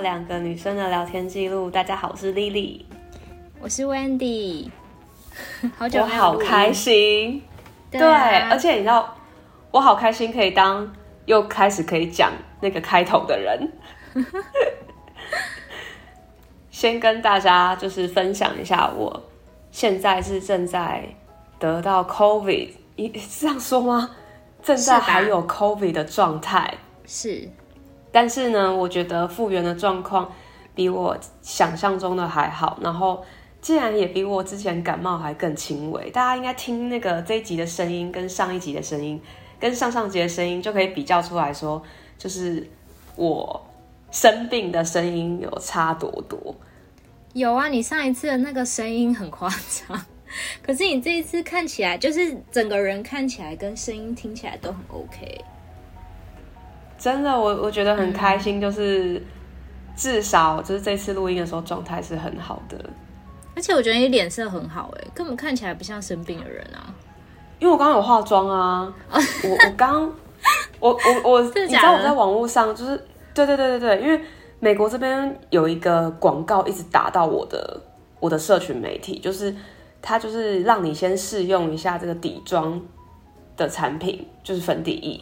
到两个女生的聊天记录。大家好，我是 Lily，我是 Wendy，好久没有，我好开心。对，而且你知道，我好开心可以当又开始可以讲那个开头的人。先跟大家就是分享一下，我现在是正在得到 COVID，是这样说吗？正在还有 COVID 的状态。是。但是呢，我觉得复原的状况比我想象中的还好，然后竟然也比我之前感冒还更轻微。大家应该听那个这一集的声音，跟上一集的声音，跟上上集的声音，就可以比较出来说，就是我生病的声音有差多多。有啊，你上一次的那个声音很夸张，可是你这一次看起来，就是整个人看起来跟声音听起来都很 OK。真的，我我觉得很开心，就是至少就是这次录音的时候状态是很好的，而且我觉得你脸色很好，哎，根本看起来不像生病的人啊。因为我刚刚有化妆啊，我我刚我我我，你知道我在网络上就是对对对对对，因为美国这边有一个广告一直打到我的我的社群媒体，就是它就是让你先试用一下这个底妆的产品，就是粉底液。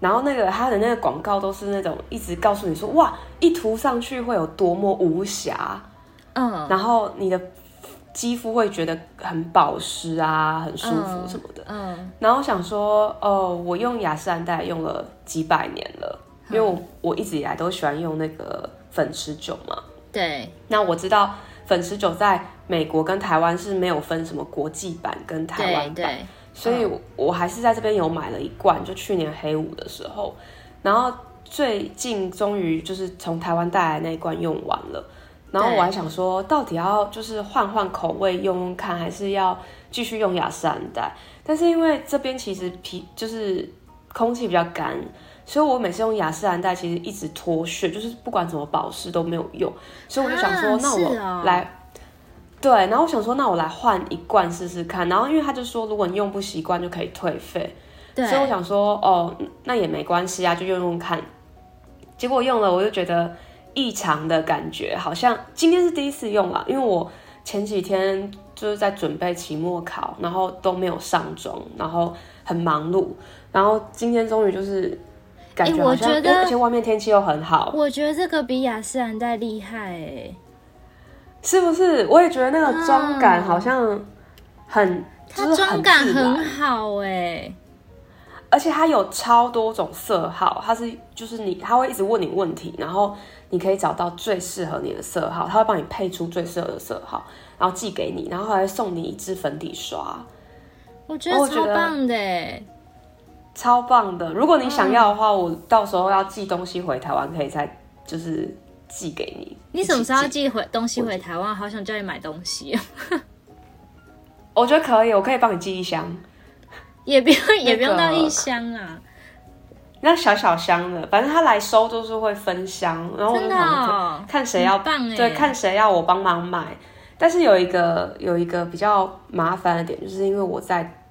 然后那个它的那个广告都是那种一直告诉你说，哇，一涂上去会有多么无瑕，嗯，然后你的肌肤会觉得很保湿啊，很舒服什么的，嗯，嗯，然后想说，哦，我用雅诗兰黛用了几百年了，因为我我一直以来都喜欢用那个粉持久嘛，对，那我知道粉持久在美国跟台湾是没有分什么国际版跟台湾版。对对所以，我还是在这边有买了一罐，就去年黑五的时候，然后最近终于就是从台湾带来那一罐用完了，然后我还想说，到底要就是换换口味用用看，还是要继续用雅诗兰黛？但是因为这边其实皮就是空气比较干，所以我每次用雅诗兰黛其实一直脱屑，就是不管怎么保湿都没有用，所以我就想说，那我来。对，然后我想说，那我来换一罐试试看。然后因为他就说，如果你用不习惯就可以退费。对。所以我想说，哦，那也没关系啊，就用用看。结果用了，我就觉得异常的感觉，好像今天是第一次用了，因为我前几天就是在准备期末考，然后都没有上妆，然后很忙碌，然后今天终于就是感觉好像，而且外面天气又很好。我觉得这个比雅诗兰黛厉害诶。是不是？我也觉得那个妆感好像很，它妆感很好哎，而且它有超多种色号，它是就是你，它会一直问你问题，然后你可以找到最适合你的色号，它会帮你配出最适合的色号，然后寄给你，然后还会送你一支粉底刷。我觉得超棒的，超棒的。如果你想要的话，我到时候要寄东西回台湾，可以再就是。寄给你，你什么时候要寄回东西回台湾？好想叫你买东西。我觉得可以，我可以帮你寄一箱，也不用，也不用到一箱啊。那小小箱的，反正他来收都是会分箱，然后我就想看谁要，对，看谁要我帮忙买。但是有一个有一个比较麻烦的点，就是因为我在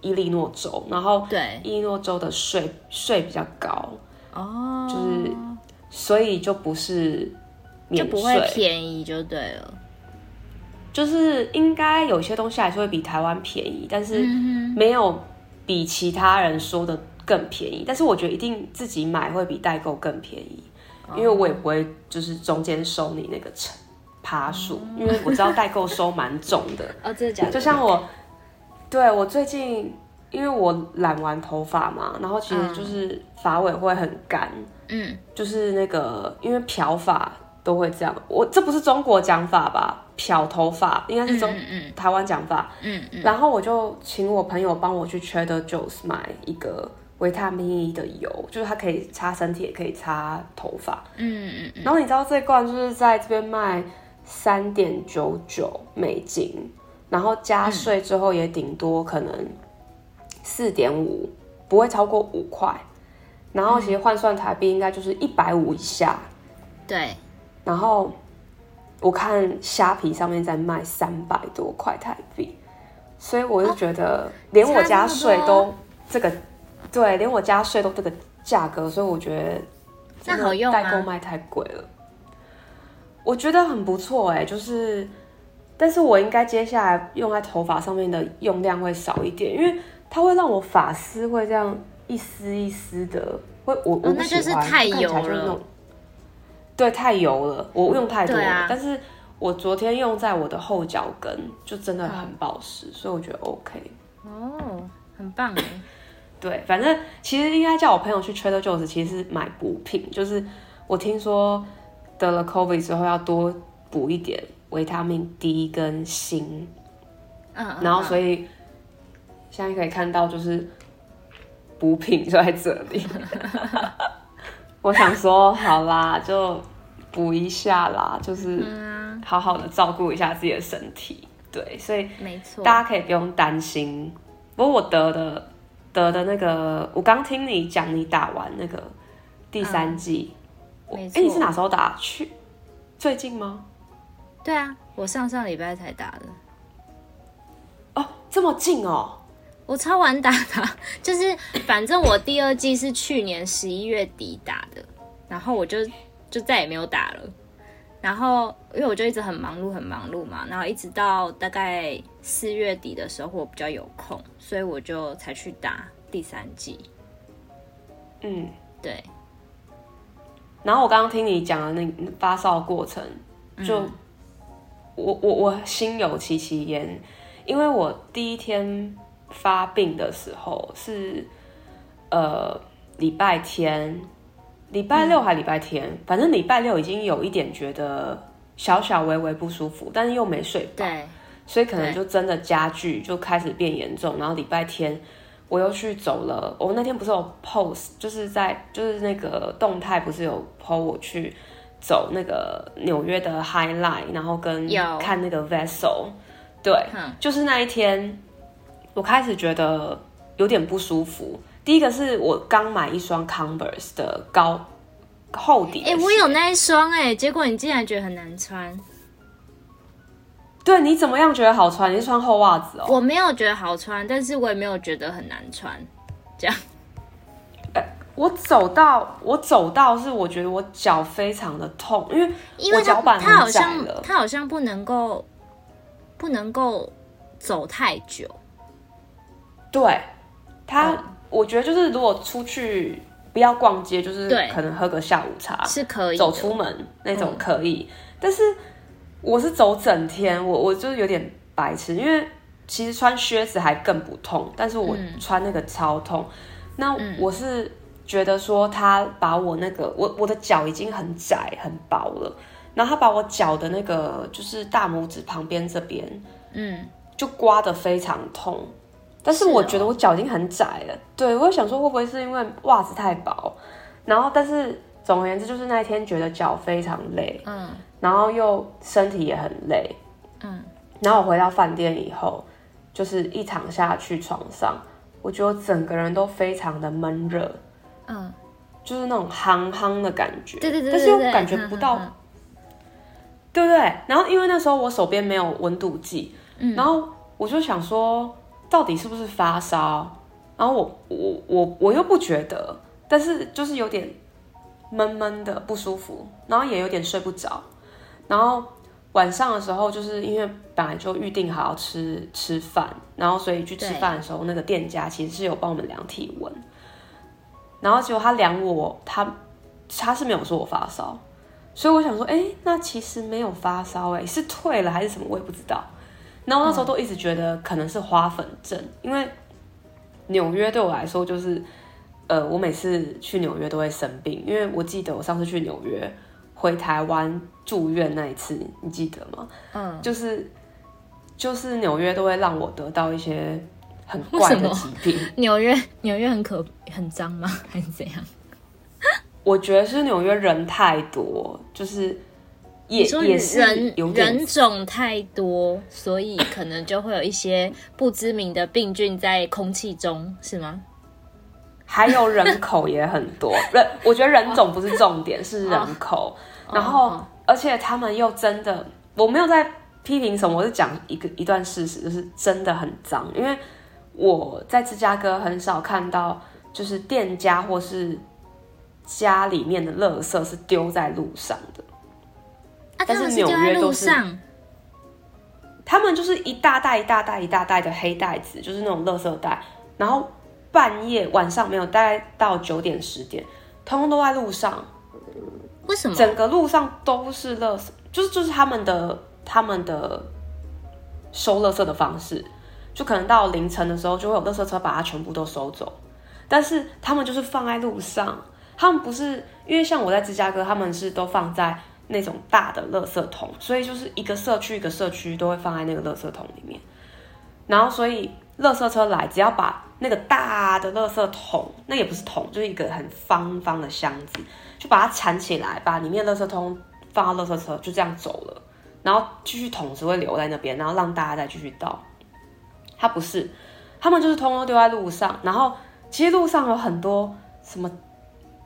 伊利诺州，然后对伊利诺州的税税比较高哦，就是。所以就不是免，就不会便宜就对了。就是应该有些东西还是会比台湾便宜，但是没有比其他人说的更便宜。但是我觉得一定自己买会比代购更便宜，因为我也不会就是中间收你那个成 趴数，因为我知道代购收蛮重的。哦，这讲就像我，对我最近因为我染完头发嘛，然后其实就是发尾会很干。嗯，就是那个，因为漂发都会这样。我这不是中国讲法吧？漂头发应该是中、嗯嗯、台湾讲法。嗯嗯。然后我就请我朋友帮我去 Trader Joe's 买一个维他命 E 的油，就是它可以擦身体，也可以擦头发。嗯嗯嗯。然后你知道这罐就是在这边卖三点九九美金，然后加税之后也顶多可能四点五，不会超过五块。然后其实换算台币应该就是一百五以下，对。然后我看虾皮上面在卖三百多块台币，所以我就觉得连我加税都这个，对，连我加税都这个价格，所以我觉得那好用代购卖太贵了。我觉得很不错哎，就是，但是我应该接下来用在头发上面的用量会少一点，因为它会让我发丝会这样一丝一丝的，会我我不喜欢，哦，那就是太油了。对，太油了，我用太多了。啊、但是我昨天用在我的后脚跟，就真的很保湿，嗯、所以我觉得 OK。哦，很棒哎。对，反正其实应该叫我朋友去 Trader Joe's，其实是买补品。就是我听说得了 COVID 之后要多补一点维他命 D 跟锌。嗯。然后所以现在可以看到，就是补品就在这里。我想说，好啦，就补一下啦，就是好好的照顾一下自己的身体。对，所以没错，大家可以不用担心。不过我得的得的那个，我刚听你讲，你打完那个第三剂，哎、嗯欸，你是哪时候打？去最近吗？对啊，我上上礼拜才打的。哦，这么近哦。我超晚打的，就是反正我第二季是去年十一月底打的，然后我就就再也没有打了。然后因为我就一直很忙碌，很忙碌嘛，然后一直到大概四月底的时候，我比较有空，所以我就才去打第三季。嗯，对。然后我刚刚听你讲的那发烧过程，就、嗯、我我我心有戚戚焉，因为我第一天。发病的时候是呃礼拜天，礼拜六还礼拜天，嗯、反正礼拜六已经有一点觉得小小微微不舒服，但是又没睡饱，对，所以可能就真的加剧，就开始变严重。然后礼拜天我又去走了，我那天不是有 post，就是在就是那个动态不是有 po 我去走那个纽约的 High Line，然后跟看那个 Vessel，对，嗯、就是那一天。我开始觉得有点不舒服。第一个是我刚买一双 Converse 的高厚底，哎、欸，我有那一双哎，结果你竟然觉得很难穿。对，你怎么样觉得好穿？你是穿厚袜子哦？我没有觉得好穿，但是我也没有觉得很难穿。这样，欸、我走到我走到是我觉得我脚非常的痛，因为因为脚板它好像它好像不能够不能够走太久。对，他、嗯、我觉得就是如果出去不要逛街，就是可能喝个下午茶是可以走出门那种可以。嗯、但是我是走整天，我我就有点白痴，因为其实穿靴子还更不痛，但是我穿那个超痛。嗯、那我是觉得说他把我那个我我的脚已经很窄很薄了，然后他把我脚的那个就是大拇指旁边这边，嗯，就刮得非常痛。但是我觉得我脚已经很窄了，哦、对，我想说会不会是因为袜子太薄，然后但是总而言之就是那一天觉得脚非常累，嗯，然后又身体也很累，嗯，然后我回到饭店以后，就是一躺下去床上，我觉得我整个人都非常的闷热，嗯，就是那种夯夯的感觉，对对对，但是又感觉不到，对不对？然后因为那时候我手边没有温度计，嗯，然后我就想说。到底是不是发烧？然后我我我我又不觉得，但是就是有点闷闷的不舒服，然后也有点睡不着。然后晚上的时候，就是因为本来就预定好要吃吃饭，然后所以去吃饭的时候，那个店家其实是有帮我们量体温。然后结果他量我，他他是没有说我发烧，所以我想说，哎，那其实没有发烧，哎，是退了还是什么？我也不知道。然后那时候都一直觉得可能是花粉症，嗯、因为纽约对我来说就是，呃，我每次去纽约都会生病，因为我记得我上次去纽约回台湾住院那一次，你记得吗？嗯，就是就是纽约都会让我得到一些很怪的疾病。纽约纽约很可很脏吗？还是怎样？我觉得是纽约人太多，就是。也也是人种太多，所以可能就会有一些不知名的病菌在空气中，是吗？还有人口也很多，人我觉得人种不是重点，是人口。然后，而且他们又真的，我没有在批评什么，我是讲一个一段事实，就是真的很脏。因为我在芝加哥很少看到，就是店家或是家里面的垃圾是丢在路上的。啊、但是纽约都是，他们就是一大袋一大袋一大袋的黑袋子，就是那种垃圾袋，然后半夜晚上没有，大概到九点十点，通通都在路上。为什么？整个路上都是垃圾，就是就是他们的他们的收垃圾的方式，就可能到凌晨的时候就会有垃圾车把它全部都收走，但是他们就是放在路上，他们不是因为像我在芝加哥，他们是都放在那种大的垃圾桶，所以就是一个社区一个社区都会放在那个垃圾桶里面，然后所以垃圾车来只要把那个大的垃圾桶，那也不是桶，就是一个很方方的箱子。就把它缠起来，把里面垃圾桶放到垃圾车，就这样走了。然后继续桶只会留在那边，然后让大家再继续倒。他不是，他们就是通通丢在路上。然后其实路上有很多什么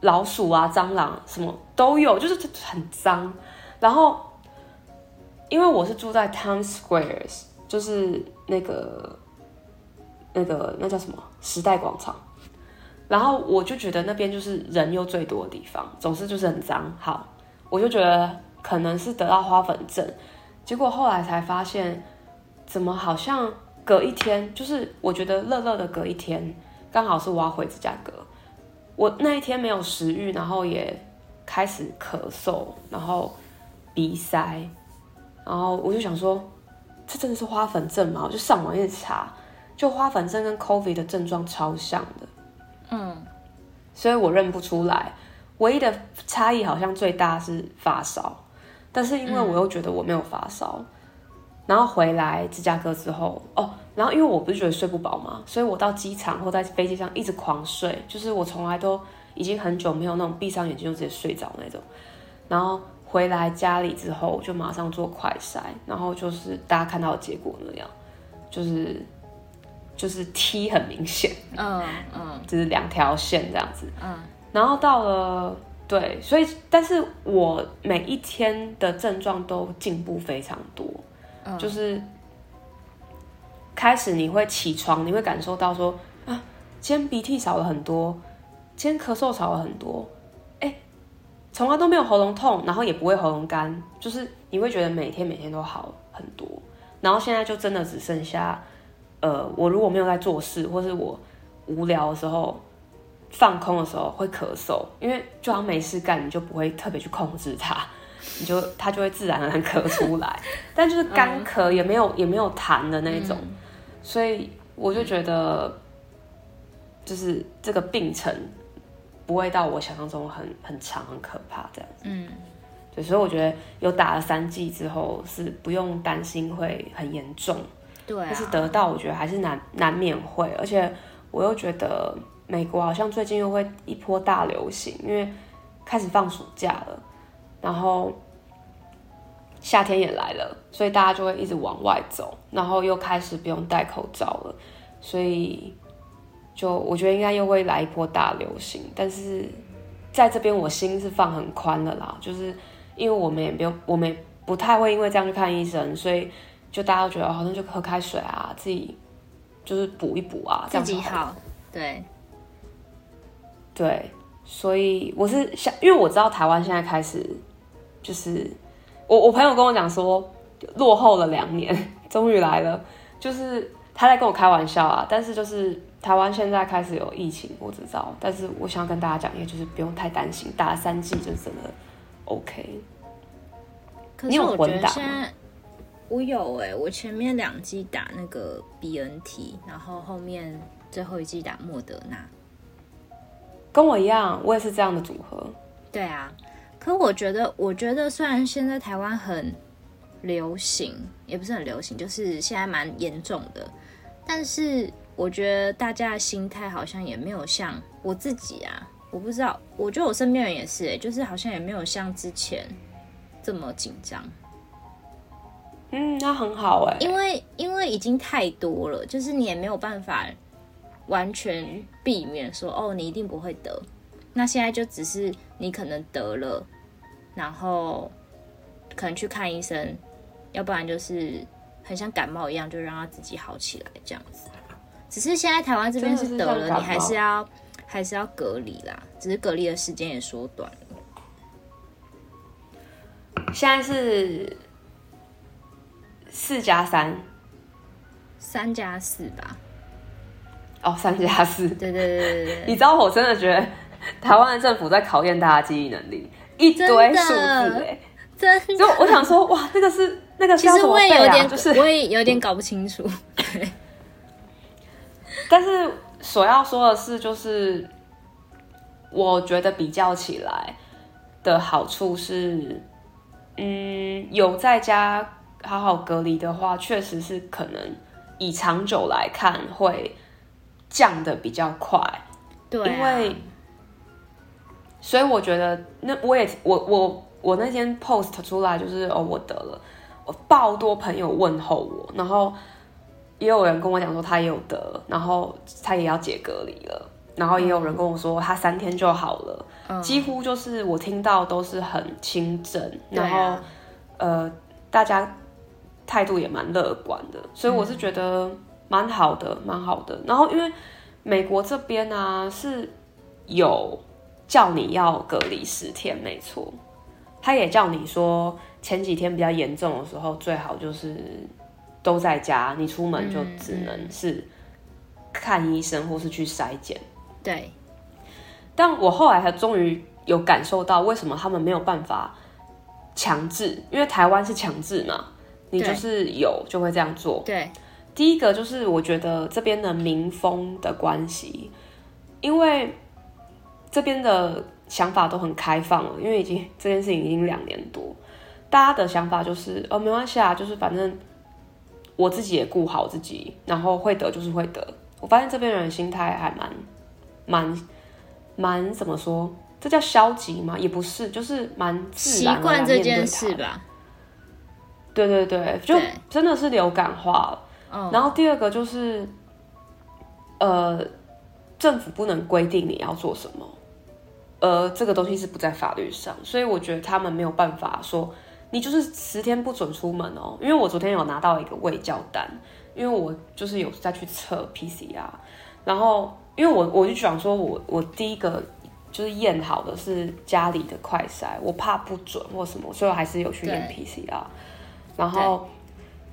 老鼠啊、蟑螂什么都有，就是很脏。然后因为我是住在 Times Squares，就是那个那个那叫什么时代广场。然后我就觉得那边就是人又最多的地方，总是就是很脏。好，我就觉得可能是得到花粉症，结果后来才发现，怎么好像隔一天，就是我觉得热热的隔一天，刚好是我要回芝加哥，我那一天没有食欲，然后也开始咳嗽，然后鼻塞，然后我就想说，这真的是花粉症吗？我就上网一直查，就花粉症跟 COVID 的症状超像的。嗯，所以我认不出来，唯一的差异好像最大是发烧，但是因为我又觉得我没有发烧，嗯、然后回来芝加哥之后，哦，然后因为我不是觉得睡不饱嘛，所以我到机场或在飞机上一直狂睡，就是我从来都已经很久没有那种闭上眼睛就直接睡着那种，然后回来家里之后就马上做快筛，然后就是大家看到的结果那样，就是。就是 T 很明显，嗯嗯，就是两条线这样子，嗯，然后到了对，所以但是我每一天的症状都进步非常多，就是开始你会起床，你会感受到说啊，今天鼻涕少了很多，今天咳嗽少了很多，哎，从来都没有喉咙痛，然后也不会喉咙干，就是你会觉得每天每天都好很多，然后现在就真的只剩下。呃，我如果没有在做事，或是我无聊的时候、放空的时候会咳嗽，因为就好像没事干，你就不会特别去控制它，你就它就会自然而然咳出来。但就是干咳，也没有、嗯、也没有痰的那种，嗯、所以我就觉得，就是这个病程不会到我想象中很很长、很可怕这样子。嗯，对，所以我觉得有打了三剂之后，是不用担心会很严重。对、啊，但是得到我觉得还是难难免会，而且我又觉得美国好像最近又会一波大流行，因为开始放暑假了，然后夏天也来了，所以大家就会一直往外走，然后又开始不用戴口罩了，所以就我觉得应该又会来一波大流行。但是在这边我心是放很宽的啦，就是因为我们也不用，我们也不太会因为这样去看医生，所以。就大家都觉得好像就喝开水啊，自己就是补一补啊，这样子好。好。对，对，所以我是想，因为我知道台湾现在开始就是我我朋友跟我讲说，落后了两年，终于来了，就是他在跟我开玩笑啊。但是就是台湾现在开始有疫情，我知道，但是我想要跟大家讲，也就是不用太担心，打了三剂就真的 OK。可是我觉得现在。我有哎、欸，我前面两剂打那个 BNT，然后后面最后一剂打莫德纳，跟我一样，我也是这样的组合。对啊，可我觉得，我觉得虽然现在台湾很流行，也不是很流行，就是现在蛮严重的，但是我觉得大家的心态好像也没有像我自己啊，我不知道，我觉得我身边人也是、欸，就是好像也没有像之前这么紧张。嗯，那很好哎，因为因为已经太多了，就是你也没有办法完全避免说哦，你一定不会得。那现在就只是你可能得了，然后可能去看医生，要不然就是很像感冒一样，就让他自己好起来这样子。只是现在台湾这边是得了，你还是要 还是要隔离啦，只是隔离的时间也缩短了。现在是四加三，三加四吧。哦，三加四。对对对对对。你知道，我真的觉得 台湾的政府在考验大家记忆能力，一堆数字哎，真的。就我想说，哇，那个是那个是要怎么背啊？其实我也有点，就是 我也有点搞不清楚。但是所要说的是，就是我觉得比较起来的好处是，嗯，有在家好好隔离的话，确实是可能以长久来看会降的比较快。对、啊，因为所以我觉得那我也我我我那天 post 出来就是哦，我得了，我爆多朋友问候我，然后。也有人跟我讲说他也有得，然后他也要解隔离了，然后也有人跟我说他三天就好了，嗯、几乎就是我听到都是很轻症，然后、啊、呃大家态度也蛮乐观的，所以我是觉得蛮好的，蛮、嗯、好的。然后因为美国这边呢、啊、是有叫你要隔离十天，没错，他也叫你说前几天比较严重的时候最好就是。都在家，你出门就只能是看医生或是去筛检。对，但我后来才终于有感受到为什么他们没有办法强制，因为台湾是强制嘛，你就是有就会这样做。对，第一个就是我觉得这边的民风的关系，因为这边的想法都很开放了，因为已经这件事情已经两年多，大家的想法就是哦，没关系啊，就是反正。我自己也顾好自己，然后会得就是会得。我发现这边人心态还蛮蛮蛮怎么说？这叫消极吗？也不是，就是蛮。习惯这件事吧。对对对，就真的是流感化了。Oh. 然后第二个就是，呃，政府不能规定你要做什么，呃，这个东西是不在法律上，所以我觉得他们没有办法说。你就是十天不准出门哦，因为我昨天有拿到一个未教单，因为我就是有再去测 PCR，然后因为我我就想说我我第一个就是验好的是家里的快筛，我怕不准或什么，所以我还是有去验 PCR，然后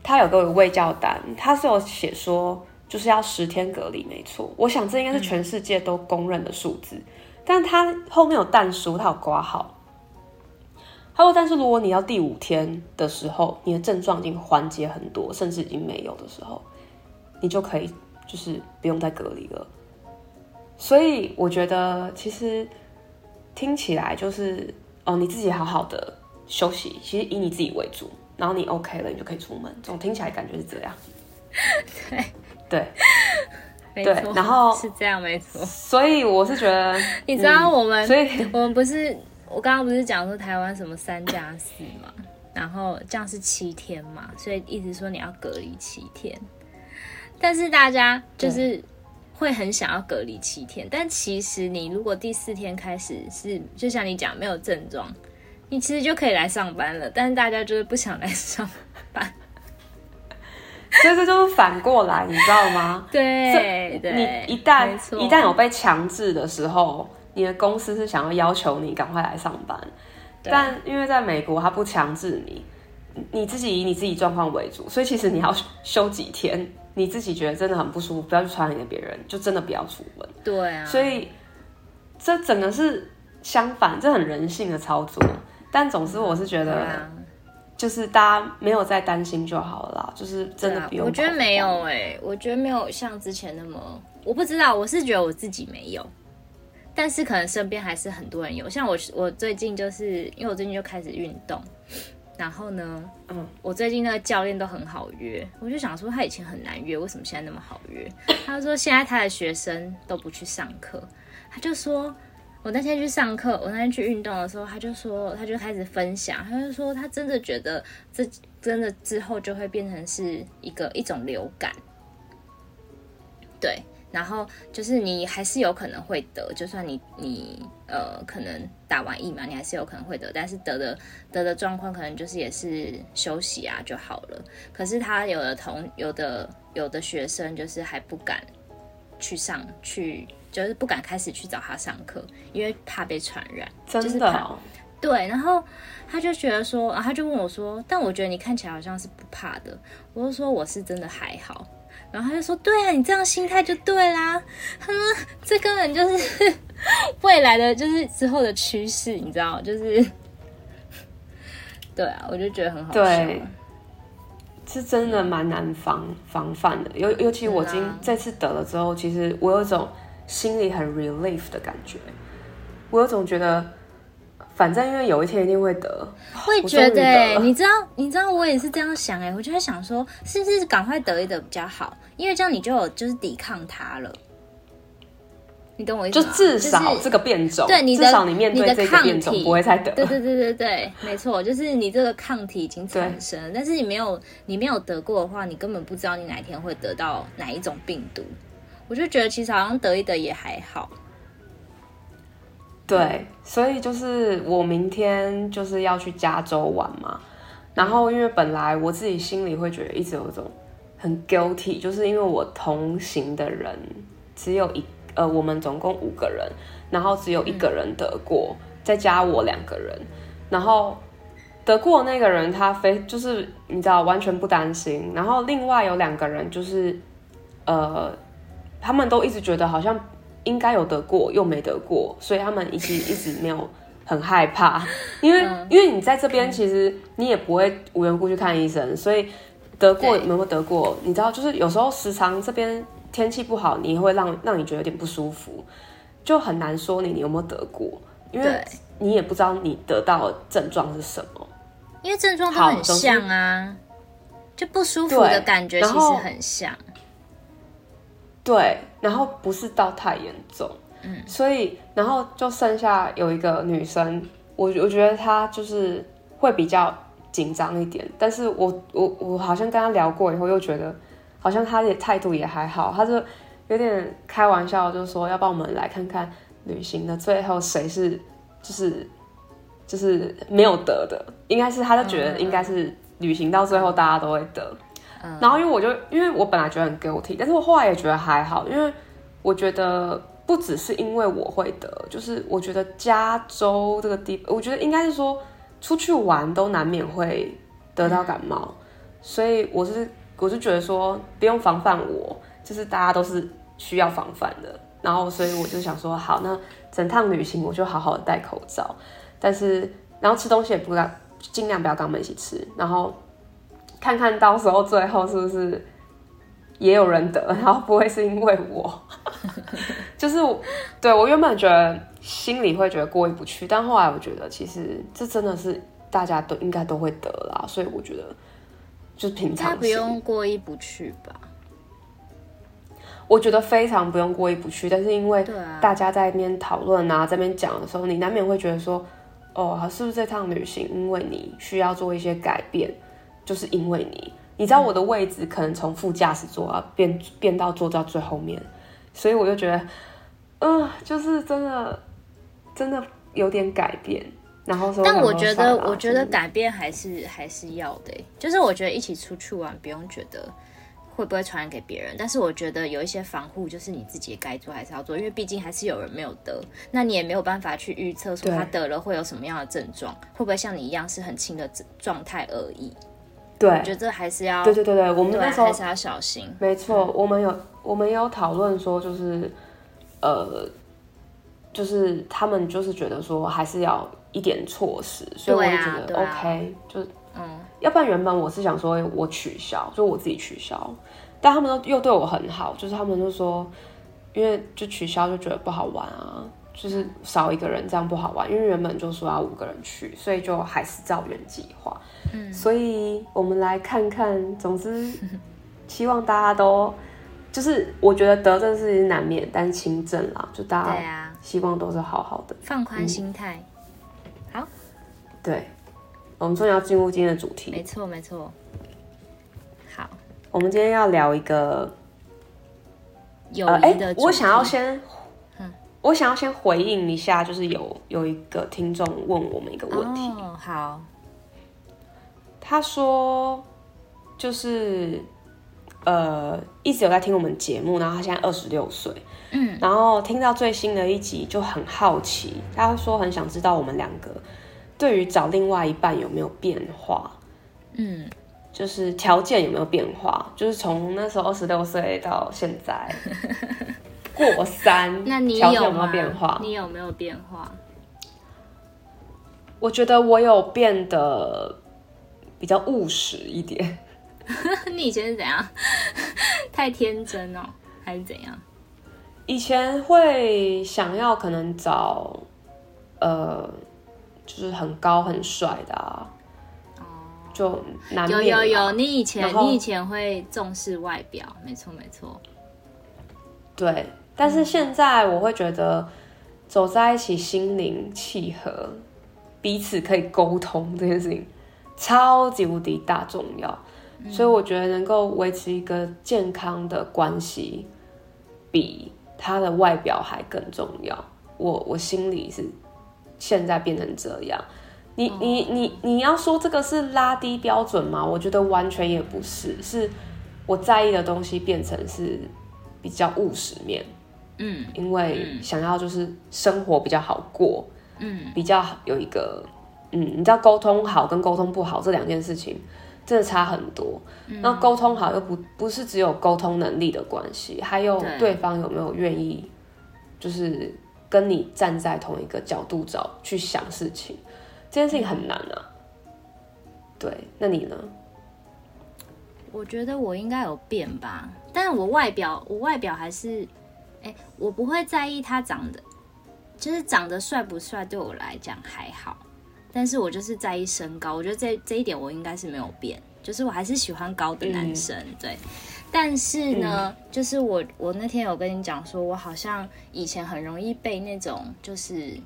他有个未教单，他是有写说就是要十天隔离，没错，我想这应该是全世界都公认的数字，嗯、但他后面有但书，他有挂号。他说：“但是如果你要第五天的时候，你的症状已经缓解很多，甚至已经没有的时候，你就可以就是不用再隔离了。所以我觉得其实听起来就是哦，你自己好好的休息，其实以你自己为主，然后你 OK 了，你就可以出门。总听起来感觉是这样。对对对，然后是这样没错。所以我是觉得，你知道我们，所以我们不是。”我刚刚不是讲说台湾什么三加四嘛，然后这样是七天嘛，所以一直说你要隔离七天。但是大家就是会很想要隔离七天，但其实你如果第四天开始是就像你讲没有症状，你其实就可以来上班了。但是大家就是不想来上班，所以这就是反过来，你知道吗？对，对，你一旦一旦有被强制的时候。你的公司是想要要求你赶快来上班，但因为在美国他不强制你，你自己以你自己状况为主，所以其实你要休几天，你自己觉得真的很不舒服，不要去传染给别人，就真的不要出门。对啊，所以这整个是相反，这很人性的操作。但总之我是觉得，就是大家没有再担心就好了啦，就是真的不用。我觉得没有哎、欸，我觉得没有像之前那么，我不知道，我是觉得我自己没有。但是可能身边还是很多人有，像我，我最近就是因为我最近就开始运动，然后呢，嗯，我最近那个教练都很好约，我就想说他以前很难约，为什么现在那么好约？他说现在他的学生都不去上课，他就说我那天去上课，我那天去运动的时候，他就说他就开始分享，他就说他真的觉得这真的之后就会变成是一个一种流感，对。然后就是你还是有可能会得，就算你你呃可能打完疫苗，你还是有可能会得，但是得的得的状况可能就是也是休息啊就好了。可是他有的同有的有的学生就是还不敢去上去，就是不敢开始去找他上课，因为怕被传染，真的、就是怕。对，然后他就觉得说，啊，他就问我说，但我觉得你看起来好像是不怕的。我就说我是真的还好。然后他就说，对啊，你这样心态就对啦。他说这根本就是 未来的，就是之后的趋势，你知道，就是对啊，我就觉得很好笑。对，是真的蛮难防防范的，尤尤其我今这次得了之后，其实我有一种心里很 relief 的感觉，我有种觉得。反正因为有一天一定会得，会觉得、欸，你知道，你知道我也是这样想哎、欸，我就在想说，是不是赶快得一得比较好？因为这样你就有就是抵抗它了，你懂我意思吗？就至少这个变种，对，你的至少你面对这个变种不会再得。对对对对对，没错，就是你这个抗体已经产生了，但是你没有你没有得过的话，你根本不知道你哪一天会得到哪一种病毒。我就觉得其实好像得一得也还好。对，所以就是我明天就是要去加州玩嘛，然后因为本来我自己心里会觉得一直有一种很 guilty，就是因为我同行的人只有一呃，我们总共五个人，然后只有一个人得过，嗯、再加我两个人，然后得过的那个人他非就是你知道完全不担心，然后另外有两个人就是呃，他们都一直觉得好像。应该有得过，又没得过，所以他们一直一直没有很害怕，因为、嗯、因为你在这边其实你也不会无缘故去看医生，所以得过有没有得过，你知道，就是有时候时常这边天气不好，你会让让你觉得有点不舒服，就很难说你你有没有得过，因为你也不知道你得到的症状是什么，因为症状都很像啊，就不舒服的感觉其实很像。对，然后不是到太严重，嗯，所以然后就剩下有一个女生，我我觉得她就是会比较紧张一点，但是我我我好像跟她聊过以后，又觉得好像她的态度也还好，她就有点开玩笑，就是说要帮我们来看看旅行的最后谁是就是就是没有得的，应该是她就觉得应该是旅行到最后大家都会得。然后因为我就因为我本来觉得很 guilty，但是我后来也觉得还好，因为我觉得不只是因为我会得，就是我觉得加州这个地，我觉得应该是说出去玩都难免会得到感冒，所以我是我是觉得说不用防范我，就是大家都是需要防范的，然后所以我就想说好，那整趟旅行我就好好的戴口罩，但是然后吃东西也不要尽量不要跟他们一起吃，然后。看看到时候最后是不是也有人得，然后不会是因为我，就是对我原本觉得心里会觉得过意不去，但后来我觉得其实这真的是大家都应该都会得啦，所以我觉得就是平常心，不用过意不去吧。我觉得非常不用过意不去，但是因为大家在那边讨论啊，在那边讲的时候，你难免会觉得说，哦，是不是这趟旅行因为你需要做一些改变？就是因为你，你知道我的位置可能从副驾驶座啊变变到坐到最后面，所以我就觉得，嗯、呃，就是真的，真的有点改变。然后说，但我觉得，我觉得改变还是还是要的。就是我觉得一起出去玩，不用觉得会不会传染给别人，但是我觉得有一些防护，就是你自己该做还是要做，因为毕竟还是有人没有得，那你也没有办法去预测说他得了会有什么样的症状，会不会像你一样是很轻的状态而已。对，我觉得还是要对对对对，我们那时候还是要小心。没错，嗯、我们有我们有讨论说，就是呃，就是他们就是觉得说还是要一点措施，所以我就觉得 OK，、啊、就嗯，要不然原本我是想说我取消，就我自己取消，但他们都又对我很好，就是他们就说，因为就取消就觉得不好玩啊。就是少一个人这样不好玩，因为原本就说要五个人去，所以就还是照原计划。嗯，所以我们来看看，总之 希望大家都就是，我觉得得症是难免，但是轻症啦，就大家希望都是好好的，放宽心态。嗯、好，对，我们终于要进入今天的主题。没错，没错。好，我们今天要聊一个友谊的、呃欸，我想要先。我想要先回应一下，就是有有一个听众问我们一个问题。哦，好。他说，就是呃，一直有在听我们节目，然后他现在二十六岁，嗯，然后听到最新的一集就很好奇，他说很想知道我们两个对于找另外一半有没有变化？嗯，就是条件有没有变化？就是从那时候二十六岁到现在 过三，那你有没有变化？你有没有变化？我觉得我有变得比较务实一点。你以前是怎样？太天真哦，还是怎样？以前会想要可能找，呃，就是很高很帅的啊。哦，就难免。有有有，你以前你以前会重视外表，没错没错。对，但是现在我会觉得走在一起，心灵契合，彼此可以沟通这件事情，超级无敌大重要。所以我觉得能够维持一个健康的关系，比他的外表还更重要。我我心里是现在变成这样。你你你你要说这个是拉低标准吗？我觉得完全也不是，是我在意的东西变成是比较务实面。嗯，因为想要就是生活比较好过。嗯，比较有一个嗯，你知道沟通好跟沟通不好这两件事情。真的差很多，那沟通好又不不是只有沟通能力的关系，还有对方有没有愿意，就是跟你站在同一个角度找去想事情，这件事情很难啊。对，那你呢？我觉得我应该有变吧，但是我外表，我外表还是，欸，我不会在意他长得，就是长得帅不帅，对我来讲还好。但是我就是在意身高，我觉得这这一点我应该是没有变，就是我还是喜欢高的男生，嗯、对。但是呢，嗯、就是我我那天有跟你讲说，我好像以前很容易被那种就是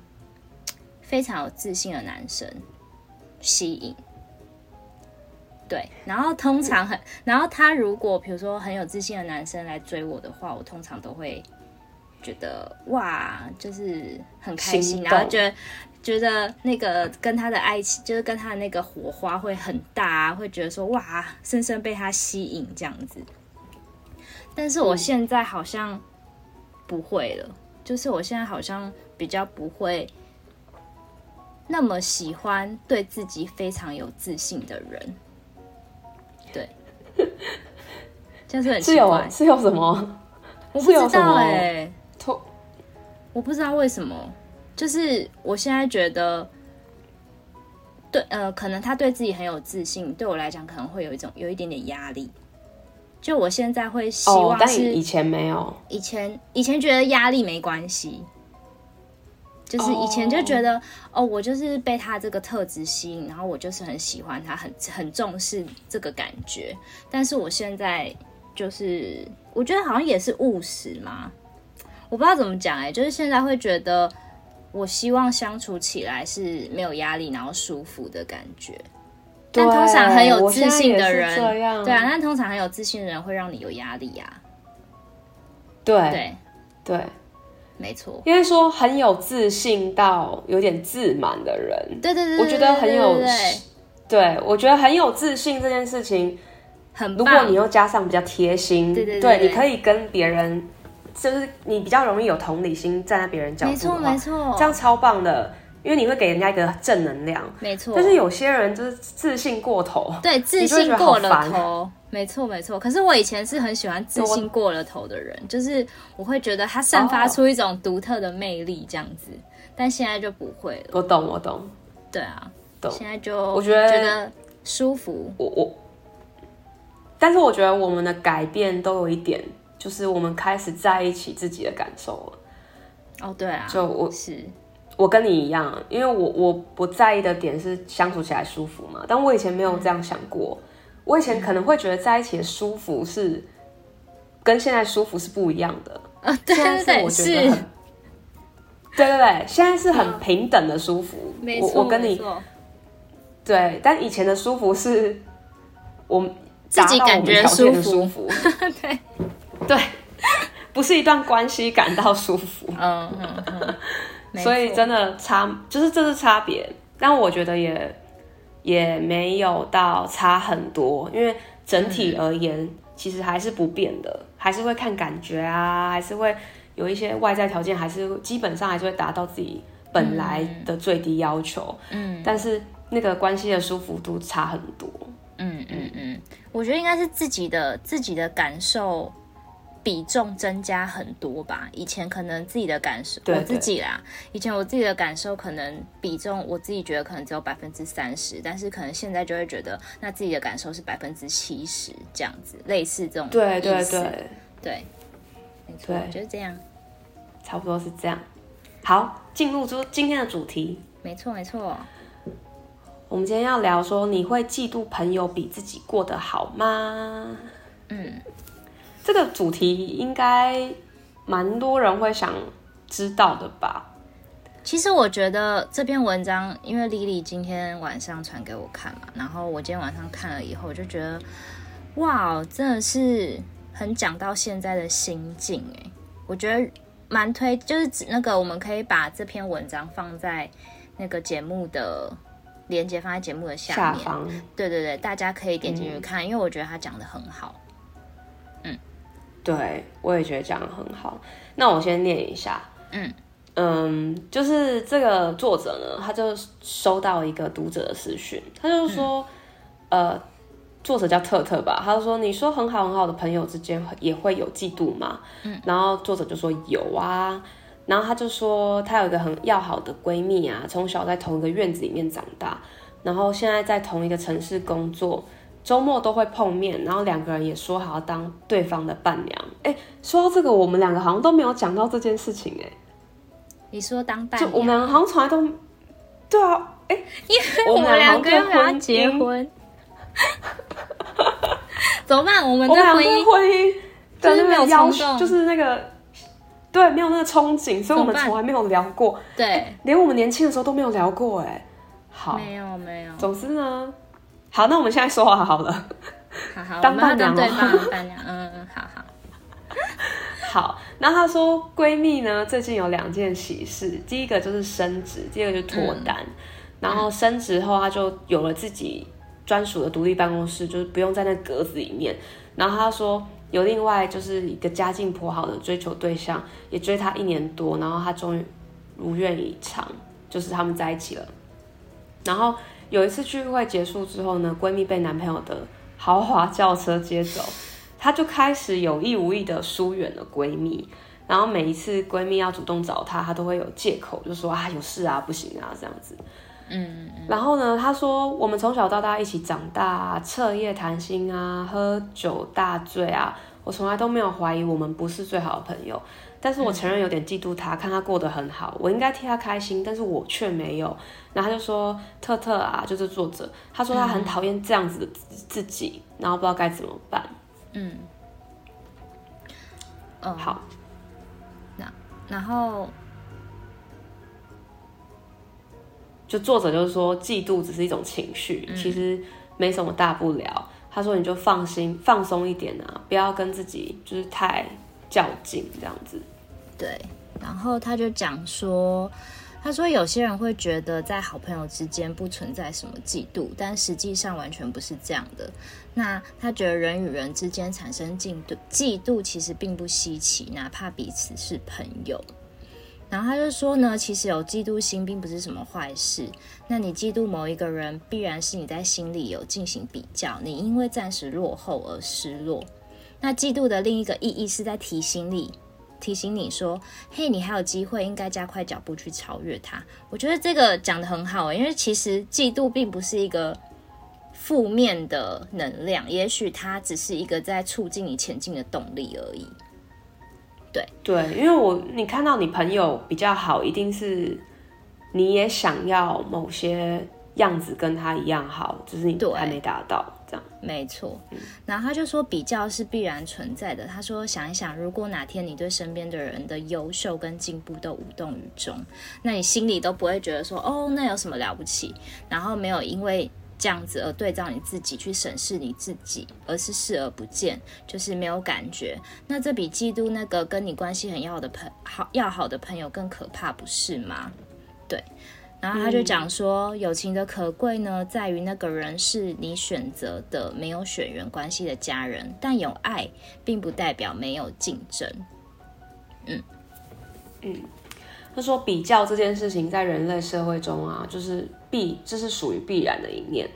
非常有自信的男生吸引，对。然后通常很，然后他如果比如说很有自信的男生来追我的话，我通常都会觉得哇，就是很开心，然后觉得。觉得那个跟他的爱情，就是跟他的那个火花会很大啊，会觉得说哇，深深被他吸引这样子。但是我现在好像不会了，就是我现在好像比较不会那么喜欢对自己非常有自信的人。对，就是很奇怪，是有什么？我不知道哎、欸，我不知道为什么。就是我现在觉得，对，呃，可能他对自己很有自信，对我来讲可能会有一种有一点点压力。就我现在会希望是，但以前没有，以前以前觉得压力没关系，就是以前就觉得哦，我就是被他这个特质吸引，然后我就是很喜欢他，很很重视这个感觉。但是我现在就是我觉得好像也是务实嘛，我不知道怎么讲哎，就是现在会觉得。我希望相处起来是没有压力，然后舒服的感觉。但通常很有自信的人，对啊，但通常很有自信的人会让你有压力呀。对对对，没错。因为说很有自信到有点自满的人，对对对，我觉得很有，对，我觉得很有自信这件事情很，如果你又加上比较贴心，对对对，你可以跟别人。就是你比较容易有同理心，站在别人角度的话，没错没错，这样超棒的，因为你会给人家一个正能量，没错。但是有些人就是自信过头，对，自信过了头，没错没错。可是我以前是很喜欢自信过了头的人，就是我会觉得他散发出一种独特的魅力，这样子。哦。但现在就不会了。我懂，我懂。对啊，懂。现在就我觉得觉得舒服。我我，但是我觉得我们的改变都有一点。就是我们开始在意起自己的感受了。哦，对啊，就我是我跟你一样，因为我我不在意的点是相处起来舒服嘛。但我以前没有这样想过，嗯、我以前可能会觉得在一起的舒服是跟现在舒服是不一样的。啊、哦，对对对，是我觉得很，对对对，现在是很平等的舒服。没错，我我跟你对，但以前的舒服是我们自己感觉舒服，舒服 对。对，不是一段关系感到舒服，嗯嗯嗯，所以真的差，就是这是差别，但我觉得也也没有到差很多，因为整体而言，嗯、其实还是不变的，还是会看感觉啊，还是会有一些外在条件，还是基本上还是会达到自己本来的最低要求，嗯，但是那个关系的舒服度差很多，嗯嗯嗯，我觉得应该是自己的自己的感受比重增加很多吧。以前可能自己的感受，对对我自己啦，以前我自己的感受可能比重，我自己觉得可能只有百分之三十，但是可能现在就会觉得，那自己的感受是百分之七十这样子，类似这种对对对对，没错，就是这样，差不多是这样。好，进入出今天的主题。没错，没错。我们今天要聊说，你会嫉妒朋友比自己过得好吗？嗯，这个主题应该蛮多人会想知道的吧？其实我觉得这篇文章，因为 Lily 今天晚上传给我看嘛，然后我今天晚上看了以后，我就觉得，哇，真的是很讲到现在的心境哎，我觉得。蛮推，就是指那个，我们可以把这篇文章放在那个节目的连接，放在节目的下面。下。对对对，大家可以点进去看，嗯，因为我觉得他讲的很好。嗯，对，我也觉得讲得很好。那我先念一下。嗯嗯，就是这个作者呢，他就收到一个读者的私讯，他就说，嗯，呃。作者叫特特吧，他就说：“你说很好很好的朋友之间也会有嫉妒吗？”嗯，然后作者就说有啊，然后他就说他有一个很要好的闺蜜啊，从小在同一个院子里面长大，然后现在在同一个城市工作，周末都会碰面，然后两个人也说好要当对方的伴娘。哎，说到这个，我们两个好像都没有讲到这件事情哎。你说当伴娘，就我们好像从来都对啊，哎，因为我们两个要结婚。怎么办？我们的婚姻婚姻就是没有冲动，就是那个对，没有那个憧憬，所以我们从来没有聊过。对，连我们年轻的时候都没有聊过。哎，好，没有没有。总之呢，好，那我们现在说好好了。好好，当伴娘，对，当伴娘。嗯嗯，好好。好，那她说闺蜜呢，最近有两件喜事，第一个就是升职，第二个就是脱单。嗯、然后升职后，她就有了自己。专属的独立办公室，就是不用在那格子里面。然后她说有另外就是一个家境颇好的追求对象，也追她一年多，然后她终于如愿以偿，就是他们在一起了。然后有一次聚会结束之后呢，闺蜜被男朋友的豪华轿车接走，她就开始有意无意的疏远了闺蜜。然后每一次闺蜜要主动找她，她都会有借口，就说啊有事啊不行啊这样子。嗯，然后呢，他说我们从小到大一起长大，彻夜谈心啊，喝酒大醉啊，我从来都没有怀疑我们不是最好的朋友，但是我承认有点嫉妒他，看他过得很好，我应该替他开心，但是我却没有。然后他就说特特啊，就是作者，他说他很讨厌这样子的自己，然后不知道该怎么办。嗯，嗯，好，那然后。就作者就是说，嫉妒只是一种情绪，嗯，其实没什么大不了。他说你就放心放松一点啊，不要跟自己就是太较劲这样子。对，然后他就讲说，他说有些人会觉得在好朋友之间不存在什么嫉妒，但实际上完全不是这样的。那他觉得人与人之间产生嫉妒，嫉妒其实并不稀奇，哪怕彼此是朋友。然后他就说呢，其实有嫉妒心并不是什么坏事。那你嫉妒某一个人，必然是你在心里有进行比较，你因为暂时落后而失落。那嫉妒的另一个意义是在提醒你，提醒你说，嘿，你还有机会，应该加快脚步去超越他。我觉得这个讲的很好，因为其实嫉妒并不是一个负面的能量，也许它只是一个在促进你前进的动力而已。对对，因为我你看到你朋友比较好，一定是你也想要某些样子跟他一样好，只是你还没达到这样。没错，然后他就说比较是必然存在的。他说想一想，如果哪天你对身边的人的优秀跟进步都无动于衷，那你心里都不会觉得说哦，那有什么了不起？然后没有因为。这样子而对照你自己去审视你自己，而是视而不见，就是没有感觉。那这比嫉妒那个跟你关系很要好的朋好要好的朋友更可怕，不是吗？对。然后他就讲说，嗯、友情的可贵呢，在于那个人是你选择的没有血缘关系的家人，但有爱并不代表没有竞争。嗯嗯。他说比较这件事情在人类社会中啊，就是必这是属于必然的一面。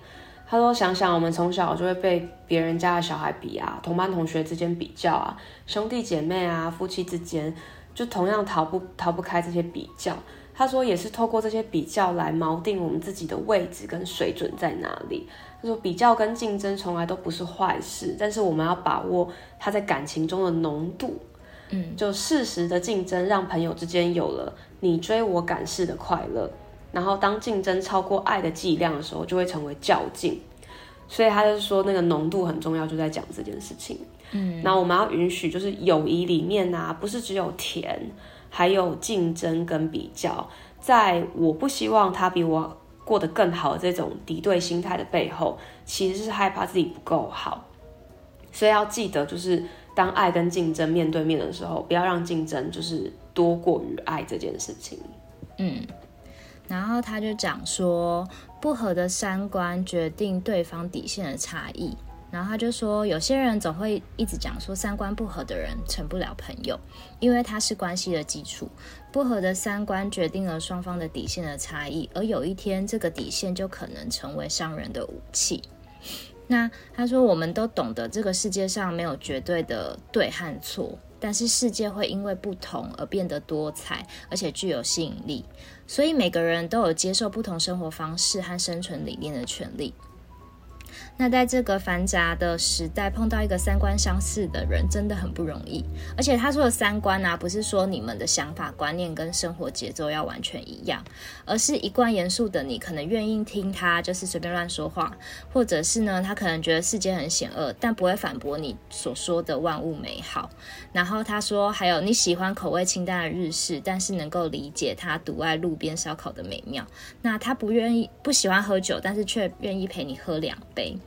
他说想想我们从小就会被别人家的小孩比啊，同班同学之间比较啊，兄弟姐妹啊，夫妻之间就同样逃不逃不开这些比较。他说也是透过这些比较来锚定我们自己的位置跟水准在哪里。他说比较跟竞争从来都不是坏事，但是我们要把握他在感情中的浓度。嗯，就适时的竞争，让朋友之间有了你追我赶式的快乐。然后当竞争超过爱的剂量的时候，就会成为较劲。所以他就说那个浓度很重要，就在讲这件事情。嗯，那我们要允许，就是友谊里面啊，不是只有甜。还有竞争跟比较，在我不希望他比我过得更好的这种敌对心态的背后，其实是害怕自己不够好。所以要记得，就是当爱跟竞争面对面的时候，不要让竞争就是多过于爱这件事情。嗯，然后他就讲说，不合的三观决定对方底线的差异。然后他就说，有些人总会一直讲说，三观不合的人成不了朋友，因为他是关系的基础。不合的三观决定了双方的底线的差异，而有一天，这个底线就可能成为伤人的武器。那他说，我们都懂得这个世界上没有绝对的对和错，但是世界会因为不同而变得多彩，而且具有吸引力。所以每个人都有接受不同生活方式和生存理念的权利。那在这个繁杂的时代，碰到一个三观相似的人真的很不容易。而且他说的三观啊，不是说你们的想法、观念跟生活节奏要完全一样，而是一贯严肃的你可能愿意听他就是随便乱说话，或者是呢，他可能觉得世界很险恶，但不会反驳你所说的万物美好。然后他说，还有你喜欢口味清淡的日式，但是能够理解他独爱路边烧烤的美妙。那他不愿意不喜欢喝酒，但是却愿意陪你喝两杯。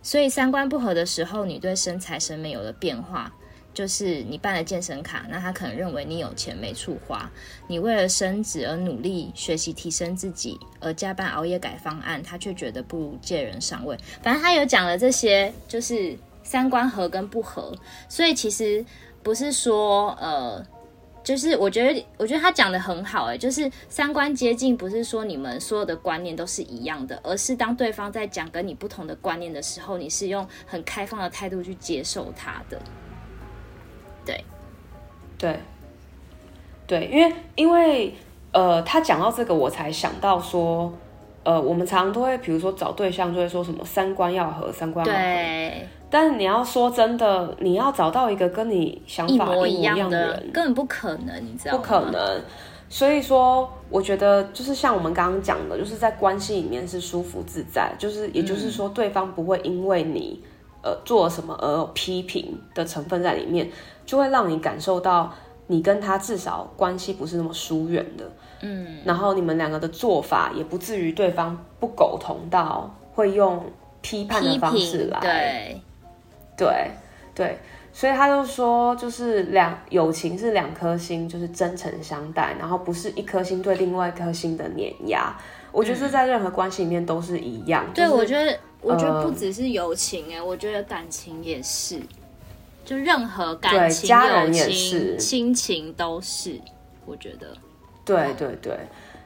所以三观不合的时候，你对身材审美有了变化，就是你办了健身卡，那他可能认为你有钱没处花；你为了升职而努力学习提升自己，而加班熬夜改方案，他却觉得不如借人上位。反正他有讲了这些，就是三观合跟不合。所以其实不是说呃。就是我觉得，我觉得他讲得很好，哎，就是三观接近，不是说你们所有的观念都是一样的，而是当对方在讲跟你不同的观念的时候，你是用很开放的态度去接受他的。对，对，对，因为因为呃，他讲到这个，我才想到说，呃，我们常常都会，比如说找对象，就会说什么三观要合，三观要合。对。但是你要说真的，你要找到一个跟你想法一模一样的人，根本不可能，你知道吗？不可能。所以说，我觉得就是像我们刚刚讲的，就是在关系里面是舒服自在，就是也就是说，对方不会因为你呃做了什么而有批评的成分在里面，就会让你感受到你跟他至少关系不是那么疏远的。嗯，然后你们两个的做法也不至于对方不苟同到会用批判的方式来。对。对对，所以他就说，就是两友情是两颗心，就是真诚相待，然后不是一颗心对另外一颗心的碾压。我觉得这在任何关系里面都是一样。对，就是、我觉得，我觉得不只是友情、欸，哎、呃，我觉得感情也是，就任何感情、家人也是、亲情都是。我觉得，对对对。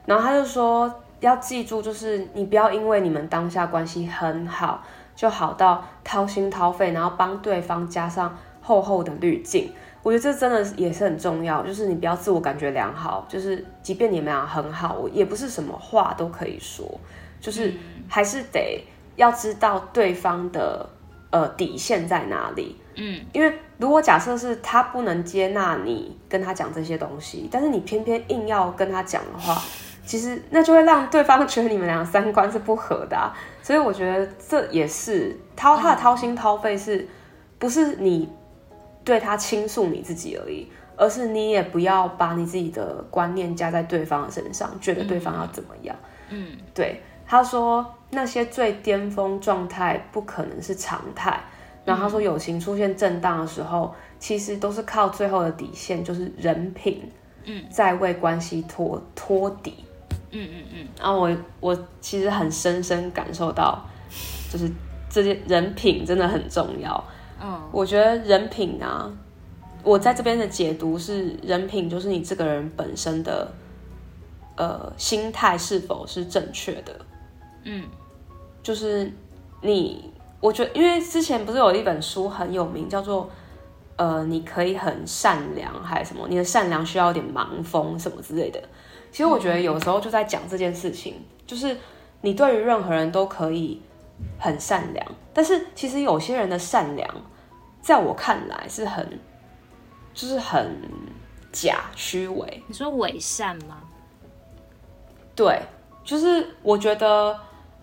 然后他就说，要记住，就是你不要因为你们当下关系很好。就好到掏心掏肺，然后帮对方加上厚厚的滤镜。我觉得这真的也是很重要，就是你不要自我感觉良好，就是即便你们俩很好，我也不是什么话都可以说，就是还是得要知道对方的呃底线在哪里。嗯，因为如果假设是他不能接纳你跟他讲这些东西，但是你偏偏硬要跟他讲的话。其实那就会让对方觉得你们俩三观是不合的啊，所以我觉得这也是掏他的掏心掏肺，是不是你对他倾诉你自己而已，而是你也不要把你自己的观念加在对方的身上，觉得对方要怎么样。嗯，对，他说那些最巅峰状态不可能是常态，然后他说友情出现震荡的时候，其实都是靠最后的底线，就是人品，嗯，在为关系托托底。嗯嗯嗯，然后我我其实很深深感受到，就是这些人品真的很重要。嗯，我觉得人品啊，我在这边的解读是人品就是你这个人本身的呃心态是否是正确的。嗯，就是你，我觉得，因为之前不是有一本书很有名，叫做呃，你可以很善良还是什么？你的善良需要一点盲风什么之类的。其实我觉得有时候就在讲这件事情，嗯、就是你对于任何人都可以很善良，但是其实有些人的善良，在我看来是很，就是很假虚伪。你说伪善吗？对，就是我觉得，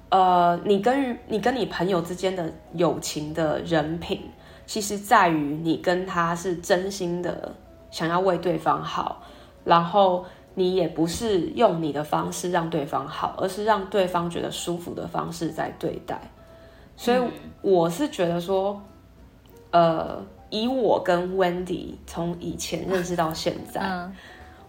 呃，你跟你跟你朋友之间的友情的人品，其实在于你跟他是真心的想要为对方好，然后你也不是用你的方式让对方好，而是让对方觉得舒服的方式在对待。所以我是觉得说，呃，以我跟 Wendy 从以前认识到现在，嗯、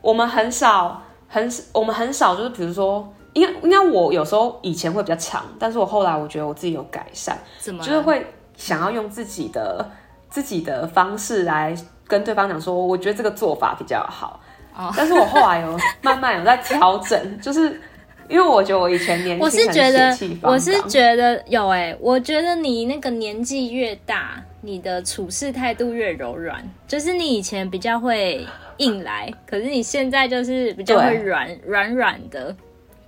我们很少。很，我们很少，就是比如说，应该应该我有时候以前会比较长，但是我后来我觉得我自己有改善，怎么？就是会想要用自己的自己的方式来跟对方讲说，我觉得这个做法比较好。哦，但是我后来有慢慢有在调整，就是因为我觉得我以前年轻，我是觉得我是觉得有哎、欸，我觉得你那个年纪越大，你的处事态度越柔软，就是你以前比较会。硬来，可是你现在就是比较会软软软的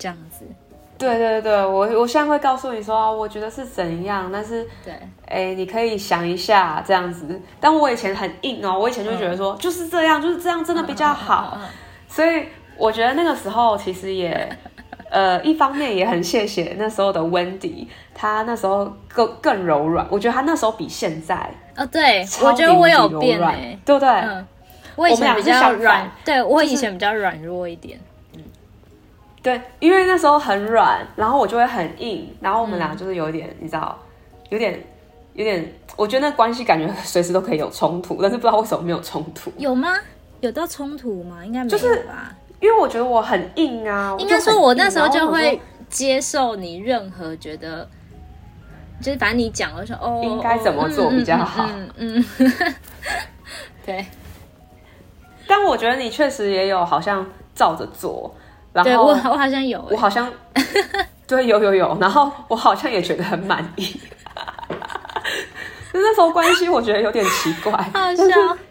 这样子。对对对，我我现在会告诉你说，我觉得是怎样，但是对，哎、欸，你可以想一下这样子。但我以前很硬哦，我以前就觉得说、嗯、就是这样，就是这样，真的比较好。所以我觉得那个时候其实也，呃，一方面也很谢谢那时候的 Wendy，她那时候更更柔软。我觉得她那时候比现在哦，对，我觉得我有变诶、欸，对不对？嗯我以前比较软，对，我以前比较软弱一点，嗯，对，因为那时候很软，然后我就会很硬，然后我们俩就是有点，你知道，有点，有点，我觉得那关系感觉随时都可以有冲突，但是不知道为什么没有冲突。有吗？有到冲突吗？应该没有吧？就是因为我觉得我很硬啊，应该说我那时候就会接受你任何觉得，就是反正你讲了说哦，应该怎么做比较好，嗯，嗯，嗯，嗯对。但我觉得你确实也有好像照着做，然后对我我好像有，我好像对有有有，然后我好像也觉得很满意。那时候关系我觉得有点奇怪，好笑。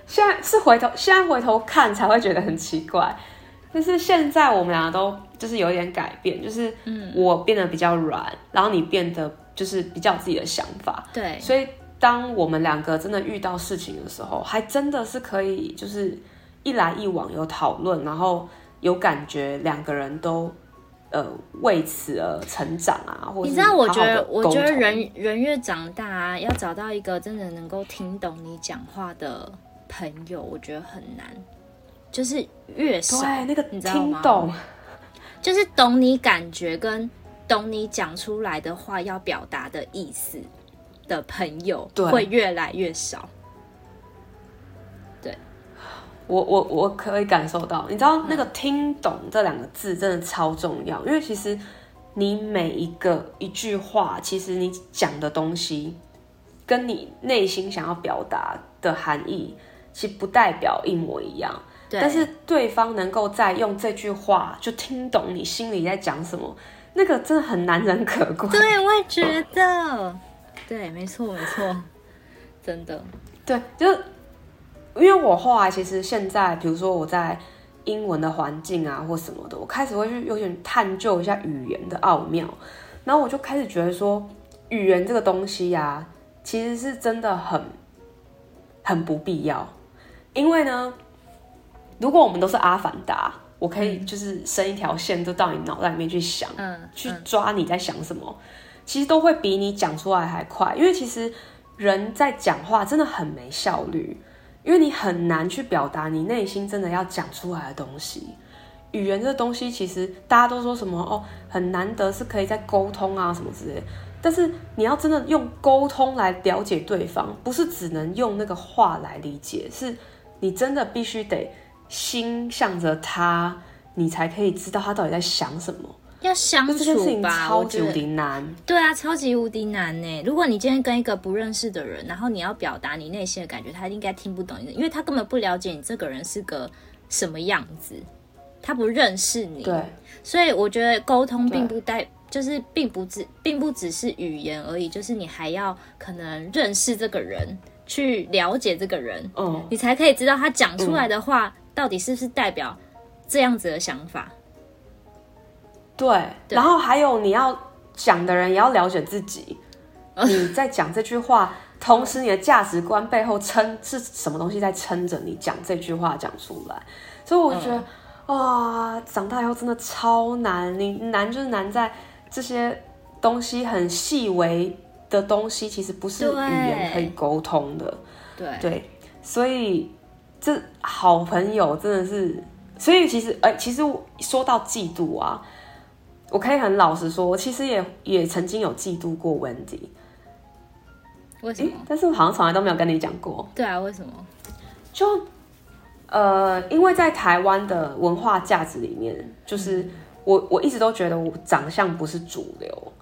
现在是回头现在回头看才会觉得很奇怪，但是现在我们两个都就是有点改变，就是我变得比较软，然后你变得就是比较有自己的想法。对，所以当我们两个真的遇到事情的时候，还真的是可以就是。一来一往有讨论，然后有感觉，两个人都呃为此而成长啊。或者你知道，我觉得，我觉得人人越长大啊，要找到一个真的能够听懂你讲话的朋友，我觉得很难。就是越少，对那个你知道吗？听懂，就是懂你感觉跟懂你讲出来的话要表达的意思的朋友，会越来越少。我我我可以感受到，你知道那个听懂这两个字真的超重要，因为其实你每一个一句话，其实你讲的东西，跟你内心想要表达的含义，其实不代表一模一样。对。但是对方能够再用这句话就听懂你心里在讲什么，那个真的很难能可贵。对，我也觉得。对，没错，没错，真的。对，就是。因为我后来其实现在，比如说我在英文的环境啊或什么的，我开始会去有点探究一下语言的奥妙，然后我就开始觉得说，语言这个东西呀、啊，其实是真的很很不必要。因为呢，如果我们都是阿凡达，我可以就是伸一条线，就到你脑袋里面去想，嗯，去抓你在想什么，其实都会比你讲出来还快。因为其实人在讲话真的很没效率。因为你很难去表达你内心真的要讲出来的东西，语言这东西其实大家都说什么哦，很难得是可以在沟通啊什么之类，但是你要真的用沟通来了解对方，不是只能用那个话来理解，是你真的必须得心向着他，你才可以知道他到底在想什么。要相处吧，超级无敌难。对啊，超级无敌难呢。如果你今天跟一个不认识的人，然后你要表达你内心的感觉，他应该听不懂你的，因为他根本不了解你这个人是个什么样子。他不认识你。对，所以我觉得沟通并不代，就是并不只，并不只是语言而已，就是你还要可能认识这个人，去了解这个人，嗯，你才可以知道他讲出来的话到底是不是代表这样子的想法。对，对，然后还有你要讲的人也要了解自己，你在讲这句话，同时你的价值观背后撑是什么东西在撑着你讲这句话讲出来，所以我觉得、嗯、哇，长大以后真的超难，你难就是难在这些东西很细微的东西，其实不是语言可以沟通的，对。对，所以这好朋友真的是，所以其实哎、欸，其实说到嫉妒啊。我可以很老实说，我其实也也曾经有嫉妒过 Wendy。为什么？但是我好像从来都没有跟你讲过。对啊，为什么？就呃，因为在台湾的文化价值里面，就是我我一直都觉得我长相不是主流，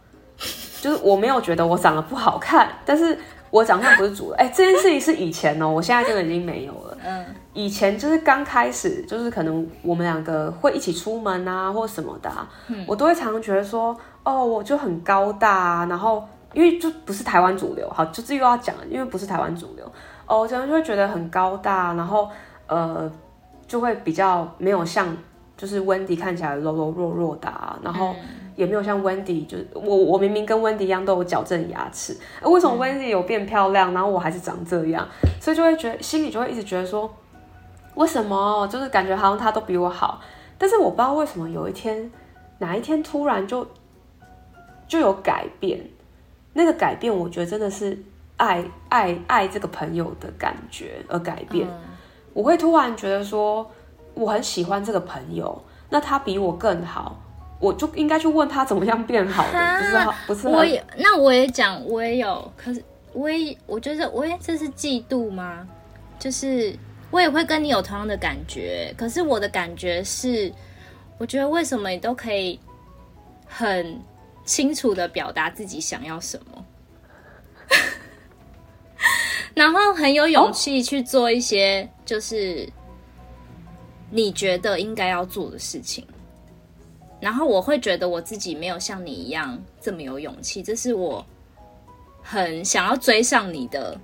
就是我没有觉得我长得不好看，但是。我长相不是主流，哎、欸，这件事情是以前哦、喔，我现在真的已经没有了。嗯，以前就是刚开始，就是可能我们两个会一起出门啊，或什么的、啊嗯，我都会常常觉得说，哦，我就很高大啊，然后因为就不是台湾主流，好，就是又要讲，因为不是台湾主流，哦，我常常就会觉得很高大，然后呃，就会比较没有像就是 Wendy 看起来柔柔弱弱的、啊，然后。嗯也没有像 Wendy，就是我，我明明跟 Wendy 一样都有矫正牙齿，为什么 Wendy 有变漂亮，然后我还是长这样？所以就会觉得心里就会一直觉得说，为什么？就是感觉好像他都比我好，但是我不知道为什么有一天哪一天突然就就有改变，那个改变我觉得真的是爱爱爱这个朋友的感觉而改变，我会突然觉得说我很喜欢这个朋友，那他比我更好。我就应该去问他怎么样变好的，不是好，不是。我也，那我也讲，我也有，可是我也，我觉得，我也这是嫉妒吗？就是我也会跟你有同样的感觉，可是我的感觉是，我觉得为什么你都可以很清楚的表达自己想要什么，然后很有勇气去做一些就是你觉得应该要做的事情。然后我会觉得我自己没有像你一样这么有勇气，这是我很想要追上你的